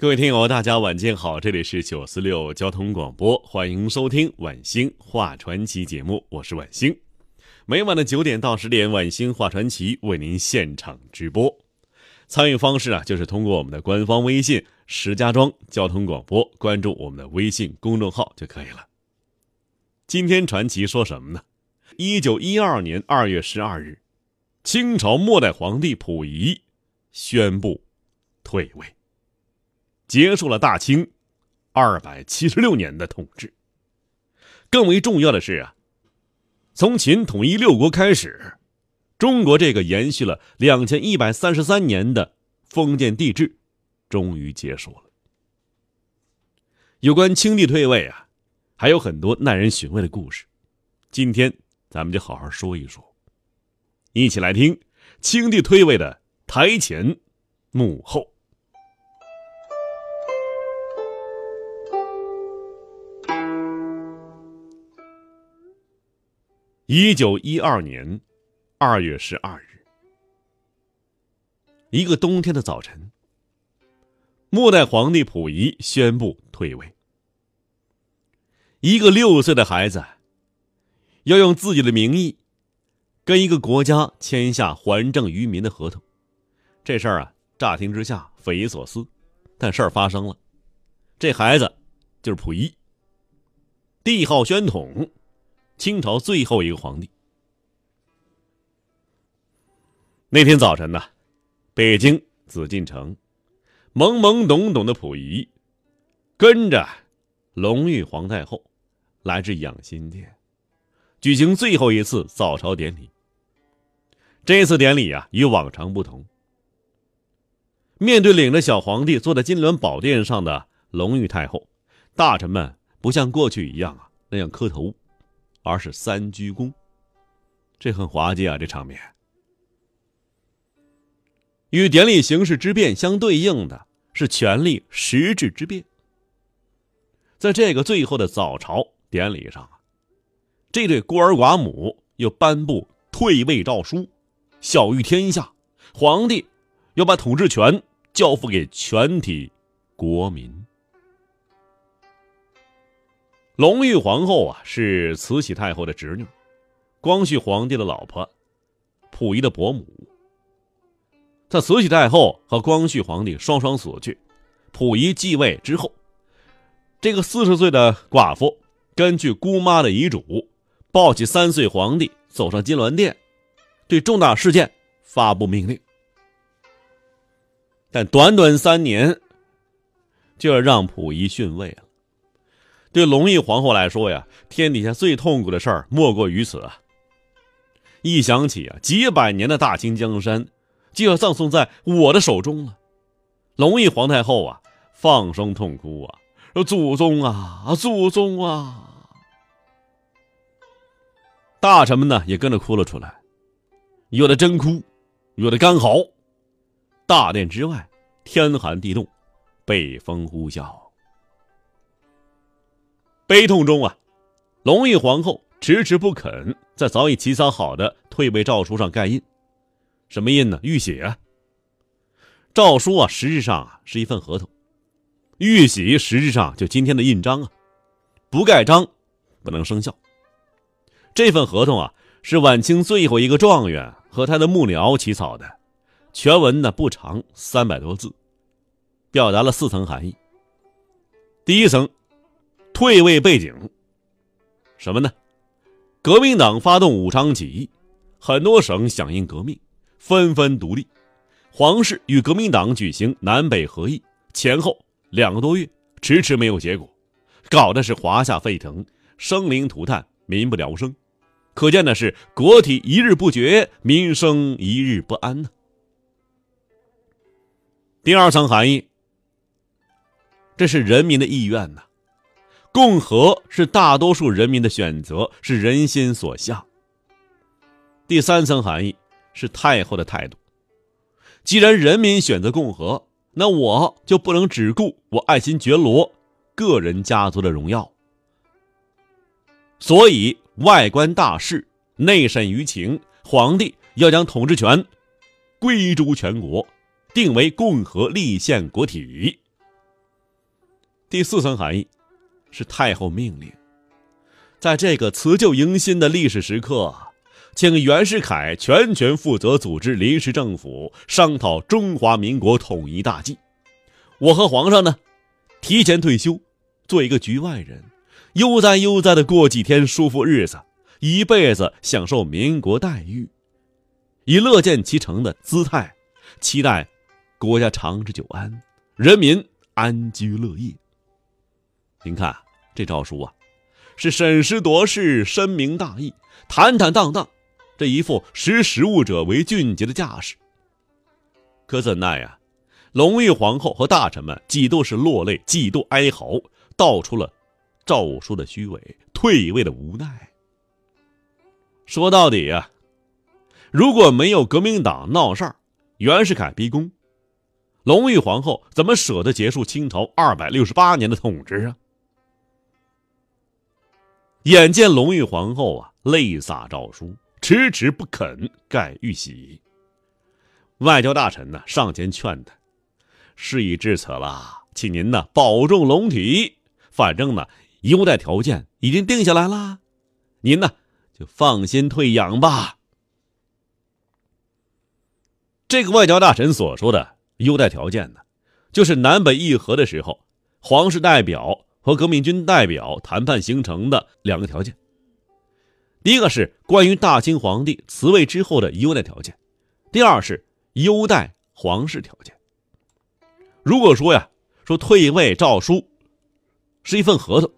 各位听友，大家晚间好，这里是九四六交通广播，欢迎收听晚星画传奇节目，我是晚星。每晚的九点到十点，晚星画传奇为您现场直播。参与方式啊，就是通过我们的官方微信“石家庄交通广播”，关注我们的微信公众号就可以了。今天传奇说什么呢？一九一二年二月十二日，清朝末代皇帝溥仪宣布退位，结束了大清二百七十六年的统治。更为重要的是啊。从秦统一六国开始，中国这个延续了两千一百三十三年的封建帝制，终于结束了。有关清帝退位啊，还有很多耐人寻味的故事。今天咱们就好好说一说，一起来听清帝退位的台前幕后。一九一二年二月十二日，一个冬天的早晨，末代皇帝溥仪宣布退位。一个六岁的孩子要用自己的名义跟一个国家签下还政于民的合同，这事儿啊，乍听之下匪夷所思，但事儿发生了。这孩子就是溥仪，帝号宣统。清朝最后一个皇帝。那天早晨呢，北京紫禁城，懵懵懂懂的溥仪，跟着隆裕皇太后来至养心殿，举行最后一次早朝典礼。这次典礼啊，与往常不同。面对领着小皇帝坐在金銮宝殿上的隆裕太后，大臣们不像过去一样啊那样磕头。而是三鞠躬，这很滑稽啊！这场面与典礼形式之变相对应的是权力实质之变。在这个最后的早朝典礼上，这对孤儿寡母又颁布退位诏书，晓谕天下，皇帝要把统治权交付给全体国民。隆裕皇后啊，是慈禧太后的侄女，光绪皇帝的老婆，溥仪的伯母。在慈禧太后和光绪皇帝双双死去，溥仪继位之后，这个四十岁的寡妇根据姑妈的遗嘱，抱起三岁皇帝走上金銮殿，对重大事件发布命令。但短短三年，就要让溥仪逊位了。对隆裕皇后来说呀，天底下最痛苦的事儿莫过于此啊！一想起啊，几百年的大清江山就要葬送在我的手中了，隆裕皇太后啊，放声痛哭啊，说：“祖宗啊，祖宗啊！”大臣们呢也跟着哭了出来，有的真哭，有的干嚎。大殿之外，天寒地冻，北风呼啸。悲痛中啊，隆裕皇后迟迟不肯在早已起草好的退位诏书上盖印，什么印呢？玉玺啊。诏书啊，实质上啊是一份合同，玉玺实质上就今天的印章啊，不盖章不能生效。这份合同啊，是晚清最后一个状元和他的幕僚起草的，全文呢不长，三百多字，表达了四层含义。第一层。退位背景，什么呢？革命党发动武昌起义，很多省响应革命，纷纷独立。皇室与革命党举行南北合议，前后两个多月，迟迟没有结果，搞的是华夏沸腾，生灵涂炭，民不聊生。可见的是国体一日不绝，民生一日不安呢。第二层含义，这是人民的意愿呐。共和是大多数人民的选择，是人心所向。第三层含义是太后的态度。既然人民选择共和，那我就不能只顾我爱新觉罗个人家族的荣耀。所以，外观大事，内审舆情，皇帝要将统治权归诸全国，定为共和立宪国体。第四层含义是太后命令，在这个辞旧迎新的历史时刻，请袁世凯全权负责组织临时政府，商讨中华民国统一大计。我和皇上呢，提前退休，做一个局外人。悠哉悠哉的过几天舒服日子，一辈子享受民国待遇，以乐见其成的姿态，期待国家长治久安，人民安居乐业。您看这诏书啊，是审时度势、深明大义、坦坦荡荡，这一副识时务者为俊杰的架势。可怎奈呀，隆裕皇后和大臣们几度是落泪，几度哀嚎，道出了。诏书的虚伪，退位的无奈。说到底呀，如果没有革命党闹事儿，袁世凯逼宫，隆裕皇后怎么舍得结束清朝二百六十八年的统治啊？眼见隆裕皇后啊泪洒诏书，迟迟不肯盖玉玺，外交大臣呢上前劝他：“事已至此了，请您呢保重龙体，反正呢。”优待条件已经定下来了，您呢就放心退养吧。这个外交大臣所说的优待条件呢，就是南北议和的时候，皇室代表和革命军代表谈判形成的两个条件。第一个是关于大清皇帝辞位之后的优待条件，第二是优待皇室条件。如果说呀，说退位诏书是一份合同。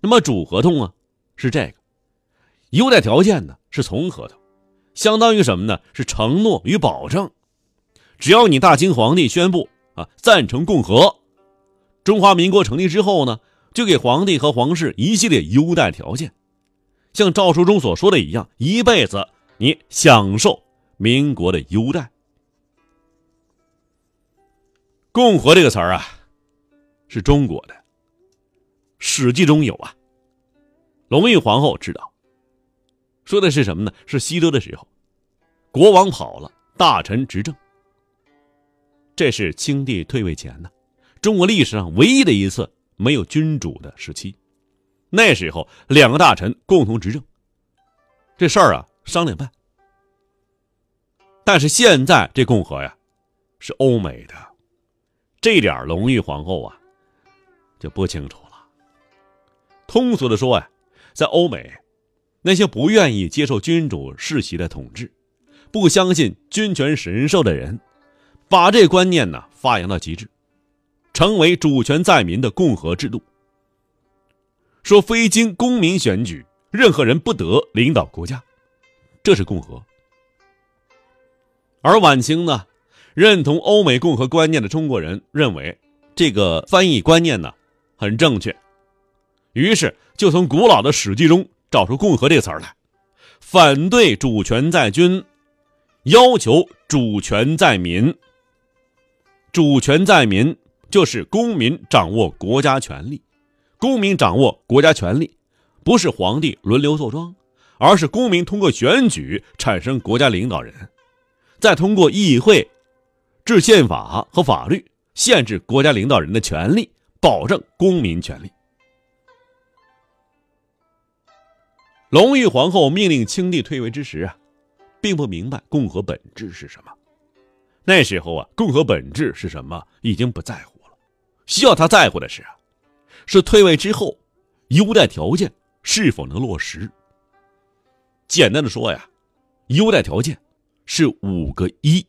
那么主合同啊，是这个，优待条件呢是从合同，相当于什么呢？是承诺与保证。只要你大清皇帝宣布啊赞成共和，中华民国成立之后呢，就给皇帝和皇室一系列优待条件，像诏书中所说的一样，一辈子你享受民国的优待。共和这个词儿啊，是中国的。《史记》中有啊，隆裕皇后知道，说的是什么呢？是西周的时候，国王跑了，大臣执政。这是清帝退位前呢，中国历史上唯一的一次没有君主的时期。那时候两个大臣共同执政，这事儿啊商量办。但是现在这共和呀，是欧美的，这点隆裕皇后啊就不清楚了。通俗的说呀，在欧美，那些不愿意接受君主世袭的统治、不相信君权神授的人，把这观念呢发扬到极致，成为主权在民的共和制度。说非经公民选举，任何人不得领导国家，这是共和。而晚清呢，认同欧美共和观念的中国人认为，这个翻译观念呢很正确。于是就从古老的《史记》中找出“共和”这个词儿来，反对主权在君，要求主权在民。主权在民就是公民掌握国家权力，公民掌握国家权力，不是皇帝轮流坐庄，而是公民通过选举产生国家领导人，再通过议会制宪法和法律限制国家领导人的权利，保证公民权利。隆裕皇后命令清帝退位之时啊，并不明白共和本质是什么。那时候啊，共和本质是什么已经不在乎。需要他在乎的是啊，是退位之后优待条件是否能落实。简单的说呀，优待条件是五个一。